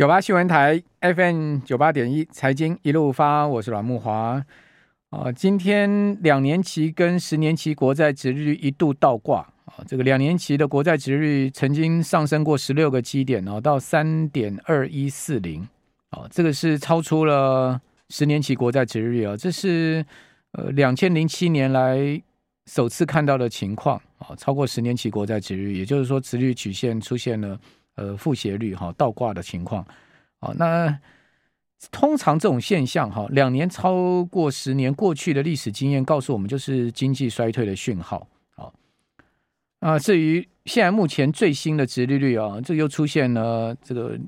九八新闻台 FM 九八点一财经一路发，我是阮慕华啊。今天两年期跟十年期国债殖利率一度倒挂啊，这个两年期的国债殖利率曾经上升过十六个基点哦，到三点二一四零啊，这个是超出了十年期国债殖利率啊，这是呃两千零七年来首次看到的情况啊，超过十年期国债殖利率，也就是说殖利率曲线出现了。呃，负斜率哈倒挂的情况，好，那通常这种现象哈，两年超过十年，过去的历史经验告诉我们，就是经济衰退的讯号。好，啊，至于现在目前最新的殖利率啊，这又出现了这个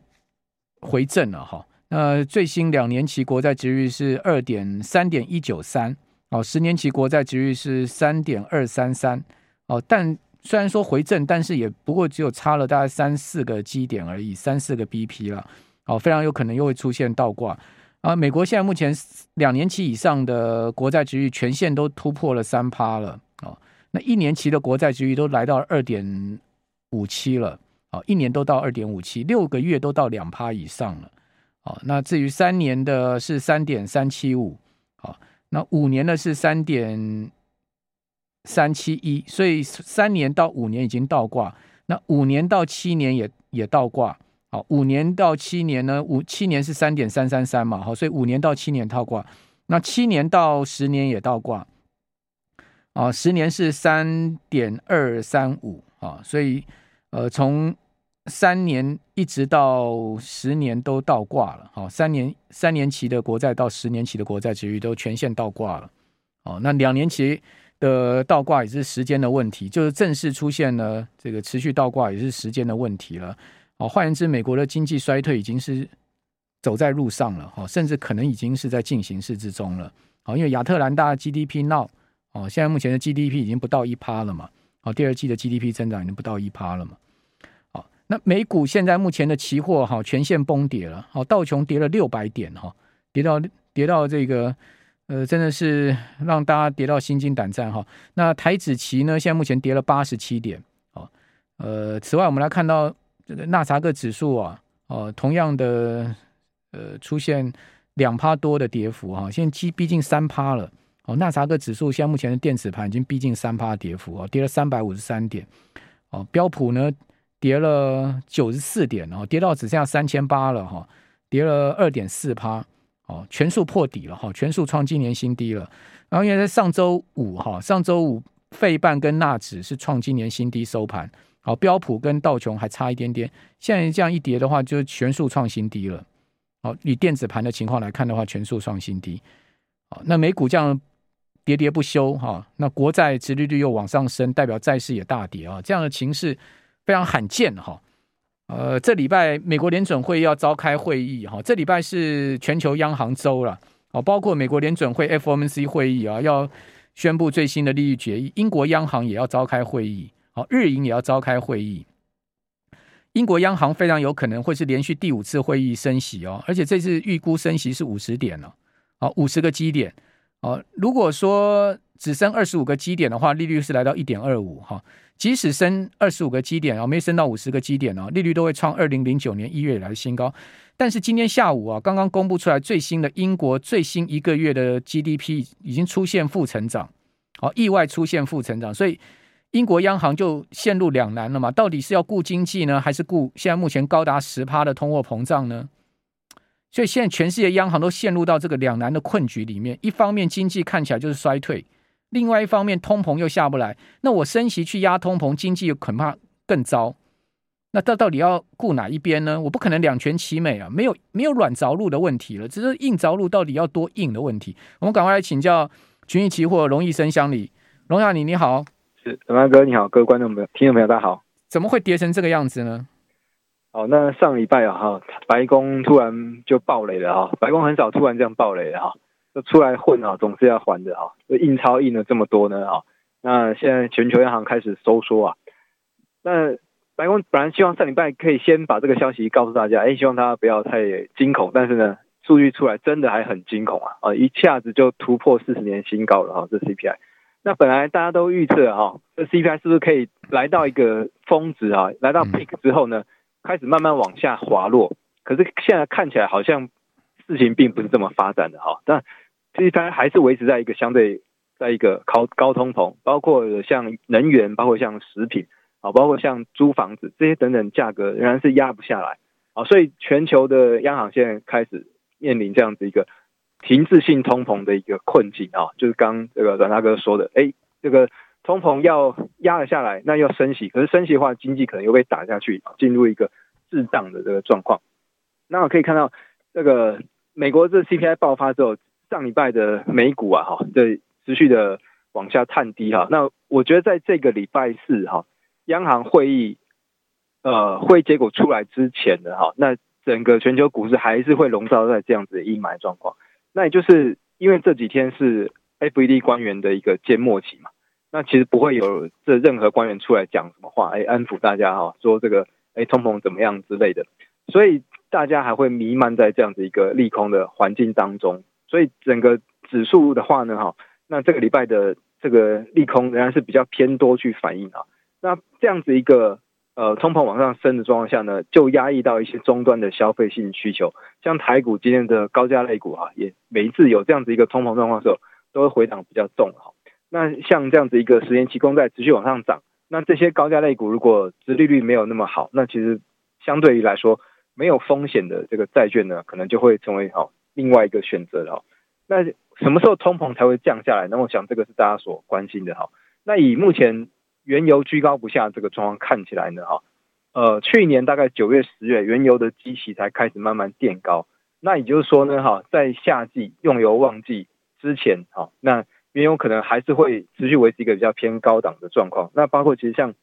回正了哈。那最新两年期国债殖率是二点三点一九三，哦，十年期国债殖利率是三点二三三，哦，但。虽然说回正，但是也不过只有差了大概三四个基点而已，三四个 BP 了，哦，非常有可能又会出现倒挂啊！美国现在目前两年期以上的国债殖利率全线都突破了三趴了，哦，那一年期的国债殖利率都来到二点五七了，哦，一年都到二点五七，六个月都到两趴以上了，哦，那至于三年的是三点三七五，哦，那五年的是三点。三七一，所以三年到五年已经倒挂，那五年到七年也也倒挂，好，五年到七年呢，五七年是三点三三三嘛，好，所以五年到七年倒挂，那七年到十年也倒挂，啊，十年是三点二三五啊，所以呃，从三年一直到十年都倒挂了，好，三年三年期的国债到十年期的国债殖利率都全线倒挂了，哦，那两年期。的倒挂也是时间的问题，就是正式出现了这个持续倒挂也是时间的问题了。哦，换言之，美国的经济衰退已经是走在路上了，哈，甚至可能已经是在进行式之中了。好，因为亚特兰大 GDP now，哦，现在目前的 GDP 已经不到一趴了嘛，好，第二季的 GDP 增长已经不到一趴了嘛。好，那美股现在目前的期货哈全线崩跌了，好，道琼跌了六百点哈，跌到跌到这个。呃，真的是让大家跌到心惊胆战哈。那台指期呢，现在目前跌了八十七点。哦，呃，此外我们来看到这个纳查克指数啊，哦，同样的呃出现两趴多的跌幅哈，现在逼逼近三趴了。哦，纳查克指数现在目前的电子盘已经逼近三趴跌幅哦，跌了三百五十三点。哦，标普呢跌了九十四点哦，跌到只剩下三千八了哈，跌了二点四趴。哦，全数破底了哈，全数创今年新低了。然后因为在上周五哈，上周五费半跟纳指是创今年新低收盘。好，标普跟道琼还差一点点。现在这样一跌的话，就全数创新低了。好，以电子盘的情况来看的话，全数创新低。好，那美股这样跌跌不休哈，那国债殖利率又往上升，代表债市也大跌啊，这样的情势非常罕见哈。呃，这礼拜美国联准会要召开会议哈，这礼拜是全球央行周了，哦，包括美国联准会 FOMC 会议啊，要宣布最新的利率决议，英国央行也要召开会议，好，日银也要召开会议，英国央行非常有可能会是连续第五次会议升息哦，而且这次预估升息是五十点了，好，五十个基点，哦，如果说只升二十五个基点的话，利率是来到一点二五哈。即使升二十五个基点啊，没升到五十个基点啊，利率都会创二零零九年一月以来的新高。但是今天下午啊，刚刚公布出来最新的英国最新一个月的 GDP 已经出现负成长，好，意外出现负成长，所以英国央行就陷入两难了嘛，到底是要顾经济呢，还是顾现在目前高达十趴的通货膨胀呢？所以现在全世界央行都陷入到这个两难的困局里面，一方面经济看起来就是衰退。另外一方面，通膨又下不来，那我升息去压通膨，经济又恐怕更糟。那到到底要顾哪一边呢？我不可能两全其美啊，没有没有软着陆的问题了，只是硬着陆到底要多硬的问题。我们赶快来请教群益期货龙易生乡里，龙亚你你好，是龙安哥你好，各位观众朋友、听众朋友大家好。怎么会跌成这个样子呢？好，那上礼拜啊哈，白宫突然就爆雷了哈，白宫很少突然这样爆雷的哈。就出来混啊，总是要还的哈！就印钞印了这么多呢啊，那现在全球央行开始收缩啊。那白宫本来希望上礼拜可以先把这个消息告诉大家，哎，希望大家不要太惊恐。但是呢，数据出来真的还很惊恐啊！啊，一下子就突破四十年新高了哈，这 CPI。那本来大家都预测哈，这 CPI 是不是可以来到一个峰值啊？来到 peak 之后呢，开始慢慢往下滑落。可是现在看起来好像事情并不是这么发展的哈。但其实它还是维持在一个相对在一个高高通膨，包括像能源，包括像食品啊，包括像租房子这些等等价格仍然是压不下来啊。所以全球的央行现在开始面临这样子一个停滞性通膨的一个困境啊，就是刚这个阮大哥说的，哎，这个。通膨要压了下来，那要升息，可是升息的话，经济可能又被打下去，进入一个滞胀的这个状况。那我可以看到，这个美国这 CPI 爆发之后，上礼拜的美股啊，哈，这持续的往下探低哈。那我觉得在这个礼拜四哈，央行会议呃会结果出来之前的哈，那整个全球股市还是会笼罩在这样子的阴霾状况。那也就是因为这几天是 FED 官员的一个缄默期嘛。那其实不会有这任何官员出来讲什么话，哎，安抚大家哈，说这个哎通膨怎么样之类的，所以大家还会弥漫在这样子一个利空的环境当中，所以整个指数的话呢，哈，那这个礼拜的这个利空仍然是比较偏多去反映啊，那这样子一个呃通膨往上升的状况下呢，就压抑到一些终端的消费性需求，像台股今天的高价类股哈，也每一次有这样子一个通膨状况的时候，都会回档比较重哈。那像这样子一个十年期公债持续往上涨，那这些高价类股如果殖利率没有那么好，那其实相对于来说没有风险的这个债券呢，可能就会成为好另外一个选择了。那什么时候通膨才会降下来？那我想这个是大家所关心的哈。那以目前原油居高不下这个状况看起来呢，哈，呃，去年大概九月、十月原油的基期才开始慢慢垫高，那也就是说呢，哈，在夏季用油旺季之前，哈，那原油可能还是会持续维持一个比较偏高档的状况。那包括其实像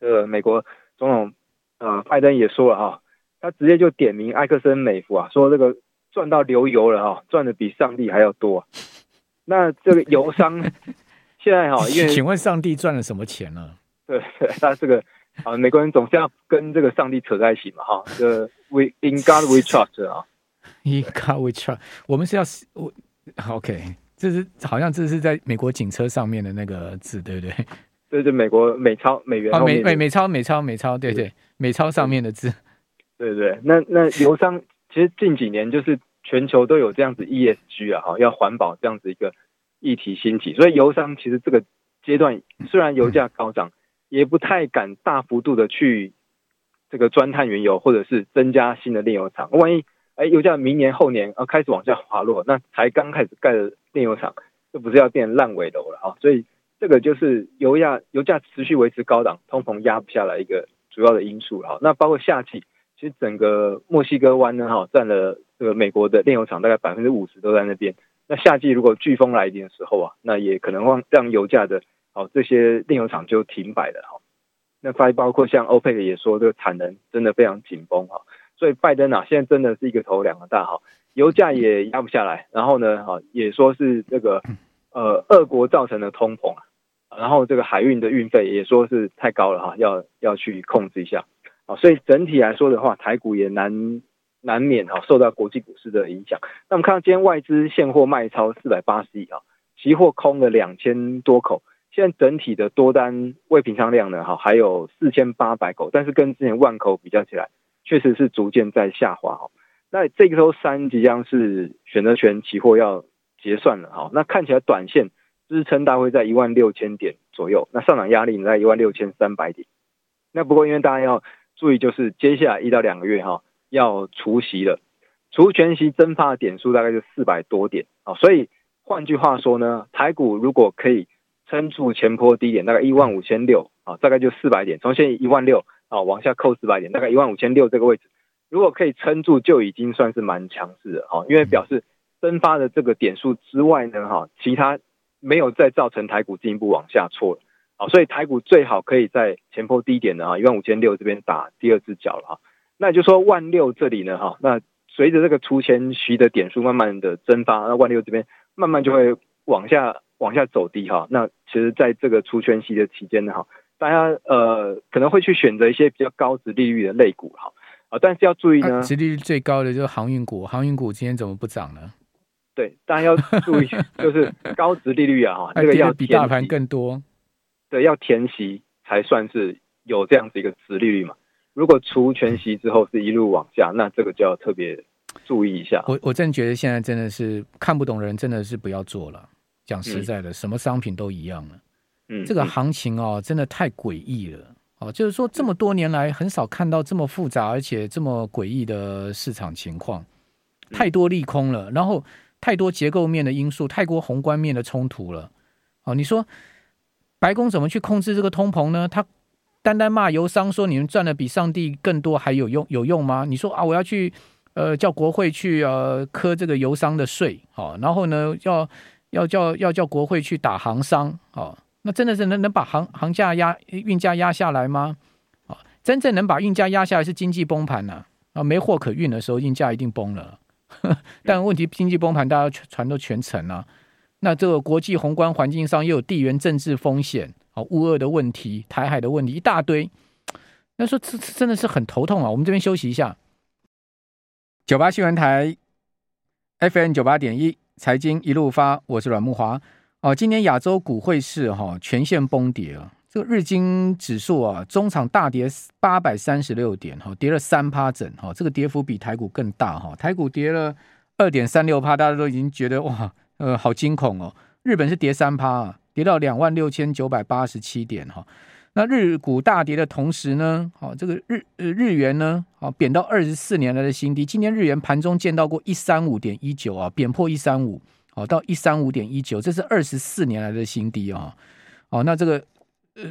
呃美国总统呃拜登也说了哈，他直接就点名埃克森美孚啊，说这个赚到流油了哈，赚的比上帝还要多。那这个油商 现在哈，因为请问上帝赚了什么钱呢？对，他这个啊美国人总是要跟这个上帝扯在一起嘛哈。这个 We in God we trust 啊，In God we trust。我们是要我 OK。这是好像这是在美国警车上面的那个字，对不对？这是美国美钞美元美美美钞美钞美钞，对对，美钞上面的字，对对。那那油商其实近几年就是全球都有这样子 ESG 啊，哈，要环保这样子一个议题兴起，所以油商其实这个阶段虽然油价高涨，也不太敢大幅度的去这个钻探原油，或者是增加新的炼油厂，万一。哎，油价明年后年啊开始往下滑落，那才刚开始盖的炼油厂，这不是要变烂尾楼了啊？所以这个就是油价油价持续维持高档，通膨压不下来一个主要的因素了。那包括夏季，其实整个墨西哥湾呢，哈，占了这个美国的炼油厂大概百分之五十都在那边。那夏季如果飓风来临的时候啊，那也可能让让油价的哦这些炼油厂就停摆了哈。那再包括像欧佩克也说，这个产能真的非常紧绷哈。所以拜登啊，现在真的是一个头两个大哈，油价也压不下来，然后呢，哈也说是这个呃俄国造成的通膨啊，然后这个海运的运费也说是太高了哈，要要去控制一下啊，所以整体来说的话，台股也难难免哈受到国际股市的影响。那我们看到今天外资现货卖超四百八十亿啊，期货空了两千多口，现在整体的多单未平仓量呢哈还有四千八百口，但是跟之前万口比较起来。确实是逐渐在下滑。哈，那这个周三即将是选择权期货要结算了。哈，那看起来短线支撑大概在一万六千点左右，那上涨压力在一万六千三百点。那不过因为大家要注意，就是接下来一到两个月哈要除息了，除权息增发的点数大概就四百多点。啊，所以换句话说呢，台股如果可以撑住前波低点大概一万五千六啊，大概就四百点，从现在一万六。啊，往下扣四百点，大概一万五千六这个位置，如果可以撑住，就已经算是蛮强势的哈。因为表示增发的这个点数之外呢，哈，其他没有再造成台股进一步往下挫了。好，所以台股最好可以在前坡低点的哈，一万五千六这边打第二只脚了哈。那就说万六这里呢，哈，那随着这个除权息的点数慢慢的增发，那万六这边慢慢就会往下往下走低哈。那其实在这个除权息的期间呢，哈。大家呃可能会去选择一些比较高值利率的类股哈啊，但是要注意呢，值利率最高的就是航运股，航运股今天怎么不涨呢？对，大家要注意，就是高值利率啊哈，这个要比大盘更多，对，要填息才算是有这样子一个值利率嘛。如果除全息之后是一路往下，那这个就要特别注意一下。我我真觉得现在真的是看不懂的人，真的是不要做了。讲实在的，嗯、什么商品都一样了。嗯，这个行情哦，真的太诡异了。哦，就是说这么多年来很少看到这么复杂而且这么诡异的市场情况，太多利空了，然后太多结构面的因素，太多宏观面的冲突了。哦，你说白宫怎么去控制这个通膨呢？他单单骂油商说你们赚的比上帝更多还有用有用吗？你说啊，我要去呃叫国会去呃磕这个油商的税，好，然后呢要要叫要叫国会去打行商，好，那真的是能能把航航价压运价压下来吗？啊，真正能把运价压下来是经济崩盘呐，啊，没货可运的时候运价一定崩了，但问题经济崩盘大家全船都全沉了，那这个国际宏观环境上又有地缘政治风险。好，乌俄的问题，台海的问题一大堆，那说这真的是很头痛啊！我们这边休息一下。九八新闻台，FM 九八点一，财经一路发，我是阮慕华。哦，今年亚洲股汇市哈全线崩跌啊，这个日经指数啊，中场大跌八百三十六点，哈，跌了三趴整，哈，这个跌幅比台股更大哈，台股跌了二点三六趴，大家都已经觉得哇，呃，好惊恐哦。日本是跌三趴啊。跌到两万六千九百八十七点哈，那日股大跌的同时呢，好，这个日呃日元呢，好贬到二十四年来的新低。今天日元盘中见到过一三五点一九啊，贬破一三五，好到一三五点一九，这是二十四年来的新低啊。好，那这个呃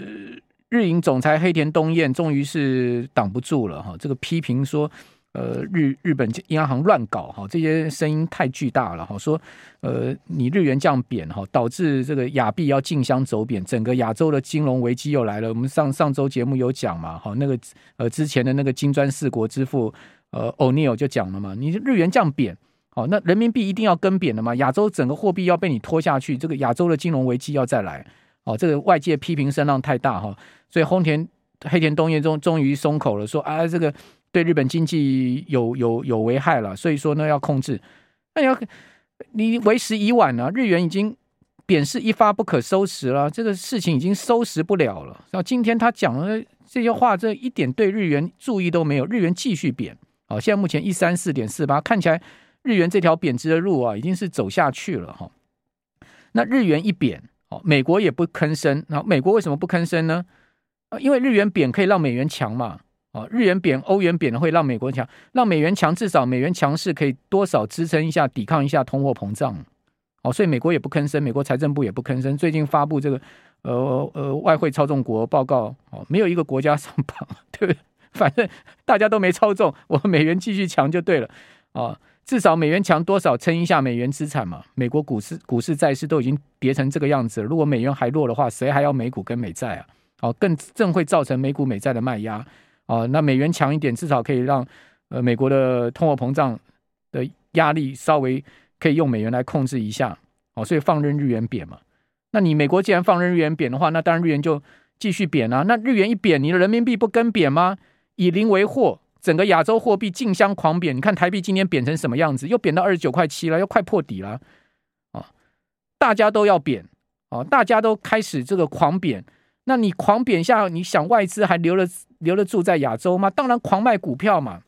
日银总裁黑田东彦终于是挡不住了哈，这个批评说。呃，日日本央行乱搞哈，这些声音太巨大了哈。说，呃，你日元降贬哈，导致这个亚币要竞相走贬，整个亚洲的金融危机又来了。我们上上周节目有讲嘛，哈，那个呃之前的那个金砖四国之父呃欧尼尔就讲了嘛，你日元降贬，好，那人民币一定要跟贬的嘛，亚洲整个货币要被你拖下去，这个亚洲的金融危机要再来，哦，这个外界批评声浪太大哈，所以黑田黑田东彦终终于松口了，说啊这个。对日本经济有有有危害了，所以说呢要控制。那你要你为时已晚了，日元已经贬势一发不可收拾了，这个事情已经收拾不了了。然后今天他讲的这些话，这一点对日元注意都没有，日元继续贬。哦，现在目前一三四点四八，看起来日元这条贬值的路啊，已经是走下去了哈。那日元一贬，哦，美国也不吭声。那美国为什么不吭声呢？因为日元贬可以让美元强嘛。哦，日元贬，欧元贬的会让美国强，让美元强，至少美元强势可以多少支撑一下，抵抗一下通货膨胀。哦，所以美国也不吭声，美国财政部也不吭声。最近发布这个呃呃外汇操纵国报告，哦，没有一个国家上榜，对不对？反正大家都没操纵，我们美元继续强就对了。啊，至少美元强多少撑一下美元资产嘛。美国股市、股市、债市都已经跌成这个样子了，如果美元还弱的话，谁还要美股跟美债啊？哦，更正会造成美股美债的卖压。啊，那美元强一点，至少可以让呃美国的通货膨胀的压力稍微可以用美元来控制一下。哦，所以放任日元贬嘛。那你美国既然放任日元贬的话，那当然日元就继续贬啊。那日元一贬，你的人民币不跟贬吗？以邻为壑，整个亚洲货币竞相狂贬。你看台币今天贬成什么样子？又贬到二十九块七了，又快破底了。啊，大家都要贬，啊，大家都开始这个狂贬。那你狂贬下，你想外资还留了留得住在亚洲吗？当然狂卖股票嘛。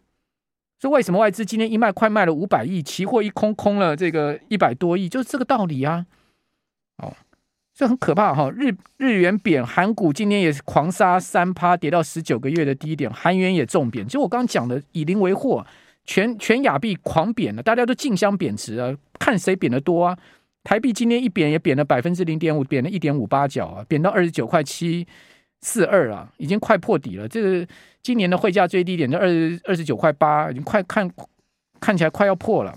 所以为什么外资今天一卖快卖了五百亿，期货一空空了这个一百多亿，就是这个道理啊。哦，这很可怕哈、日日元贬，韩股今天也是狂杀三趴，跌到十九个月的低点。韩元也重贬，就我刚刚讲的以邻为壑，全全亚币狂贬了，大家都竞相贬值啊，看谁贬得多啊。台币今天一贬也贬了百分之零点五，贬了一点五八角啊，贬到二十九块七四二啊，已经快破底了。这个今年的汇价最低点就二二十九块八，已经快看看起来快要破了。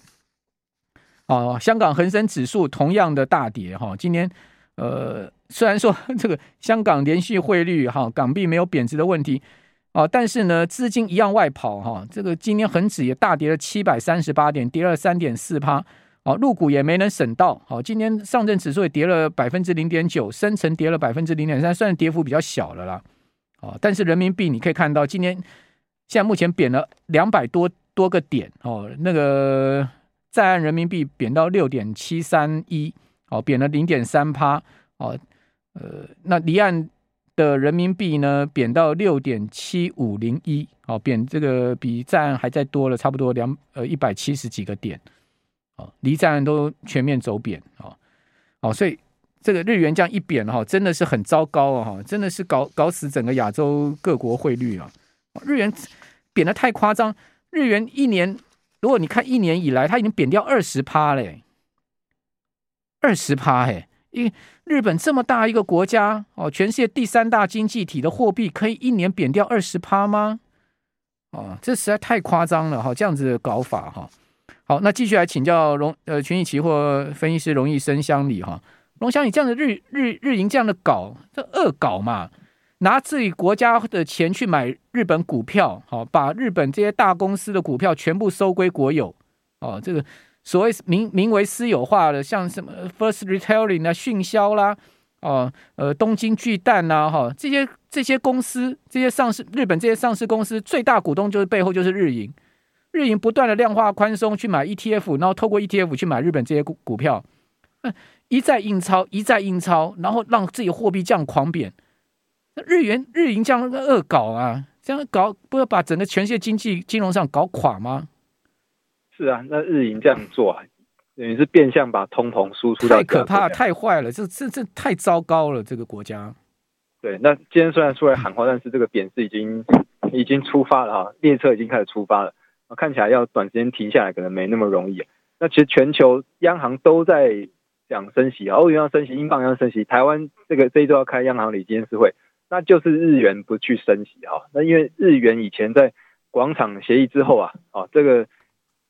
哦，香港恒生指数同样的大跌哈，今天呃虽然说 这个香港连续汇率哈港币没有贬值的问题啊，但是呢资金一样外跑哈，这个今天恒指也大跌了七百三十八点，跌了三点四趴。好，陆股也没能省到。好，今天上证指数也跌了百分之零点九，深成跌了百分之零点三，算是跌幅比较小了啦。哦，但是人民币你可以看到，今天现在目前贬了两百多多个点。哦，那个在岸人民币贬到六点七三一，哦，贬了零点三趴。哦，呃，那离岸的人民币呢贬到六点七五零一，哦，贬这个比在岸还再多了差不多两呃一百七十几个点，哦，离在岸都全面走贬，哦，哦，所以这个日元这样一贬哈，真的是很糟糕啊，哈，真的是搞搞死整个亚洲各国汇率啊，日元贬的太夸张，日元一年如果你看一年以来，它已经贬掉二十趴嘞，二十趴嘿。因为日本这么大一个国家哦，全世界第三大经济体的货币可以一年贬掉二十趴吗？哦，这实在太夸张了哈！这样子的搞法哈。好，那继续来请教荣呃群益期货分析师荣毅生乡里哈。荣乡里这样的日日日营这样的搞，这恶搞嘛？拿自己国家的钱去买日本股票，好，把日本这些大公司的股票全部收归国有哦，这个。所谓名名为私有化的，像什么 First Retailing 啊、迅销啦，哦，呃，东京巨蛋呐，哈，这些这些公司，这些上市日本这些上市公司最大股东就是背后就是日银，日银不断的量化宽松去买 ETF，然后透过 ETF 去买日本这些股股票，一再印钞，一再印钞，然后让自己货币这样狂贬，那日元日银这样恶搞啊，这样搞不要把整个全世界经济金融上搞垮吗？是啊，那日银这样做啊，等于是变相把通膨输出到。太可怕，太坏了，这这这太糟糕了，这个国家。对，那今天虽然出来喊话，但是这个贬值已经已经出发了哈，列车已经开始出发了，看起来要短时间停下来可能没那么容易。那其实全球央行都在讲升息啊，欧元要升息，英镑要升息，台湾这个这一周要开央行理监事会，那就是日元不去升息哈。那因为日元以前在广场协议之后啊，啊这个。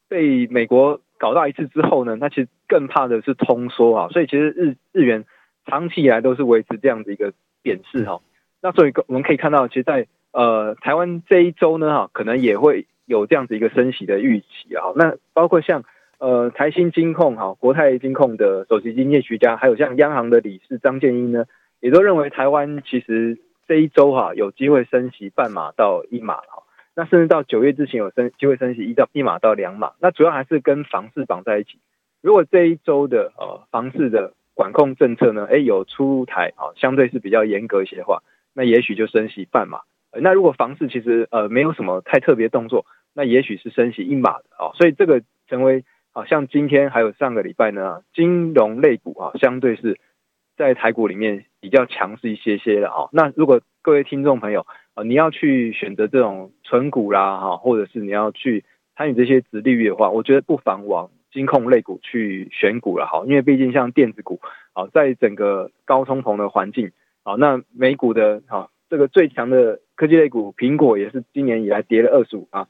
被美国搞到一次之后呢，那其实更怕的是通缩啊，所以其实日日元长期以来都是维持这样的一个贬势哈。那所以我们可以看到，其实在呃台湾这一周呢哈，可能也会有这样子一个升息的预期啊。那包括像呃台新金控哈、国泰金控的首席经济学家，还有像央行的理事张建英呢，也都认为台湾其实这一周哈有机会升息半码到一码哈。那甚至到九月之前有升机会升息一到一码到两码，那主要还是跟房市绑在一起。如果这一周的呃房市的管控政策呢，诶有出台啊，相对是比较严格一些的话，那也许就升息半码。那如果房市其实呃没有什么太特别动作，那也许是升息一码的啊。所以这个成为好像今天还有上个礼拜呢，金融类股啊相对是在台股里面比较强势一些些的啊。那如果各位听众朋友，你要去选择这种存股啦，哈，或者是你要去参与这些直利率的话，我觉得不妨往金控类股去选股了，哈，因为毕竟像电子股，啊，在整个高通膨的环境，啊，那美股的，哈，这个最强的科技类股，苹果也是今年以来跌了二十五啊，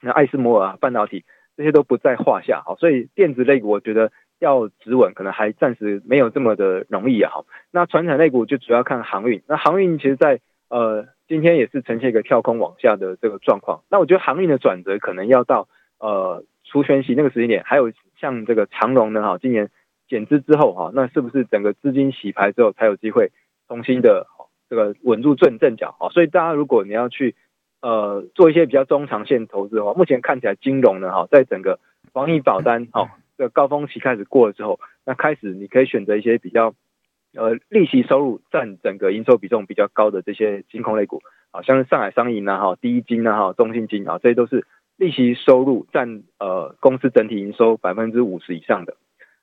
那艾斯摩尔半导体这些都不在话下，好，所以电子类股我觉得要止稳，可能还暂时没有这么的容易啊，好，那传产类股就主要看航运，那航运其实在呃。今天也是呈现一个跳空往下的这个状况，那我觉得航运的转折可能要到呃除权息那个时间点，还有像这个长荣呢哈，今年减资之后哈，那是不是整个资金洗牌之后才有机会重新的这个稳住正阵脚啊？所以大家如果你要去呃做一些比较中长线投资的话，目前看起来金融呢哈，在整个防疫保单哈这个高峰期开始过了之后，那开始你可以选择一些比较。呃，利息收入占整个营收比重比较高的这些金控类股，啊，像是上海商银呐，哈，第一金呐，哈，中信金啊，这些都是利息收入占呃公司整体营收百分之五十以上的。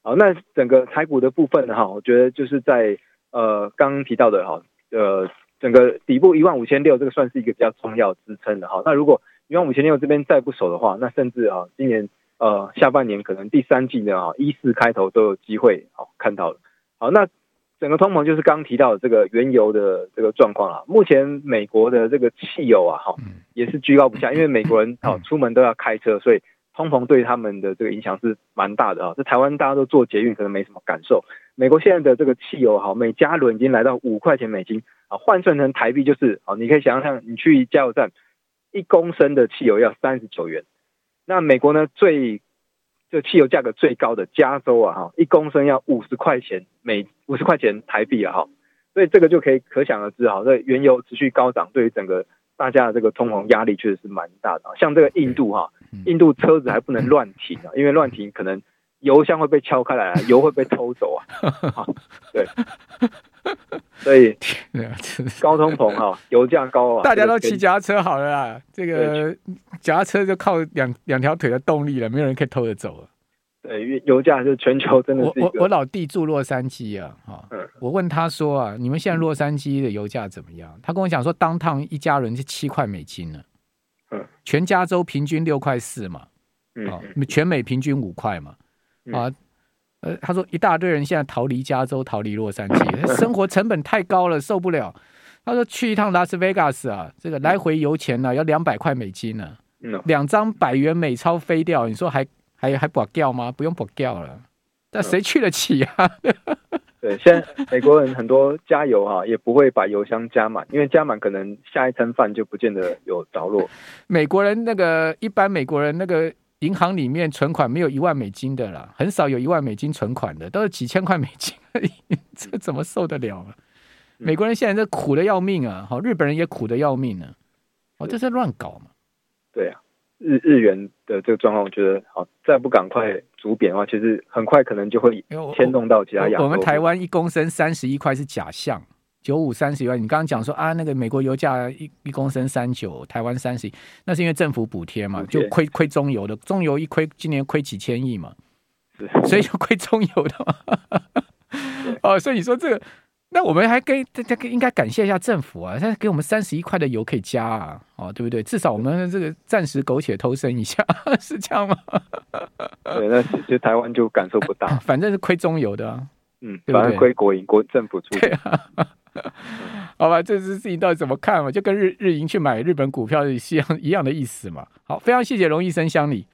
好，那整个台股的部分呢，哈，我觉得就是在呃刚刚提到的哈，呃，整个底部一万五千六，这个算是一个比较重要支撑的哈。那如果一万五千六这边再不守的话，那甚至啊，今年呃下半年可能第三季呢啊，一四开头都有机会好看到了。好，那。整个通膨就是刚提到的这个原油的这个状况啊，目前美国的这个汽油啊，哈，也是居高不下，因为美国人哦出门都要开车，所以通膨对他们的这个影响是蛮大的啊。在台湾大家都坐捷运，可能没什么感受。美国现在的这个汽油哈，每加仑已经来到五块钱美金啊，换算成台币就是啊，你可以想象，你去加油站一公升的汽油要三十九元，那美国呢最。就汽油价格最高的加州啊，哈，一公升要五十块钱每五十块钱台币啊，哈，所以这个就可以可想而知哈，这原油持续高涨，对于整个大家的这个通膨压力确实是蛮大的。像这个印度哈，印度车子还不能乱停啊，因为乱停可能油箱会被敲开来，油会被偷走啊，对。所以 高通膨哈，油价高啊，大家都骑脚踏车好了啦。这个脚踏车就靠两两条腿的动力了，没有人可以偷着走了。对，油价是全球真的是。我我我老弟住洛杉矶啊，哈，我问他说啊，你们现在洛杉矶的油价怎么样？他跟我讲说，当趟一家人是七块美金呢，嗯，全加州平均六块四嘛，啊，全美平均五块嘛，啊。呃，他说一大堆人现在逃离加州，逃离洛杉矶，生活成本太高了，受不了。他说去一趟拉斯维加斯啊，这个来回油钱呢、啊、要两百块美金呢、啊，两张百元美钞飞掉，你说还还还保掉吗？不用保掉了，但谁去得起啊？对，现在美国人很多加油哈、啊，也不会把油箱加满，因为加满可能下一餐饭就不见得有着落。美国人那个一般美国人那个。银行里面存款没有一万美金的啦，很少有一万美金存款的，都是几千块美金而已，这怎么受得了啊？美国人现在这苦的要命啊！好，日本人也苦的要命呢、啊。哦，这是乱搞嘛？对啊，日日元的这个状况，我觉得好，再不赶快逐贬的话，其实很快可能就会牵动到其他亚洲。我们台湾一公升三十一块是假象。九五三十一万，你刚刚讲说啊，那个美国油价一一公升三九，台湾三十一，那是因为政府补贴嘛，就亏亏中油的，中油一亏今年亏几千亿嘛，所以就亏中油的嘛。哦，所以你说这个，那我们还跟大家应该感谢一下政府啊，他给我们三十一块的油可以加啊，哦，对不对？至少我们这个暂时苟且偷生一下，是这样吗？对，那其实台湾就感受不到，反正是亏中油的啊，嗯，反正亏国营国政府出。对啊。好吧，这次事情到底怎么看嘛？就跟日日银去买日本股票是一样一样的意思嘛。好，非常谢谢龙医生相里。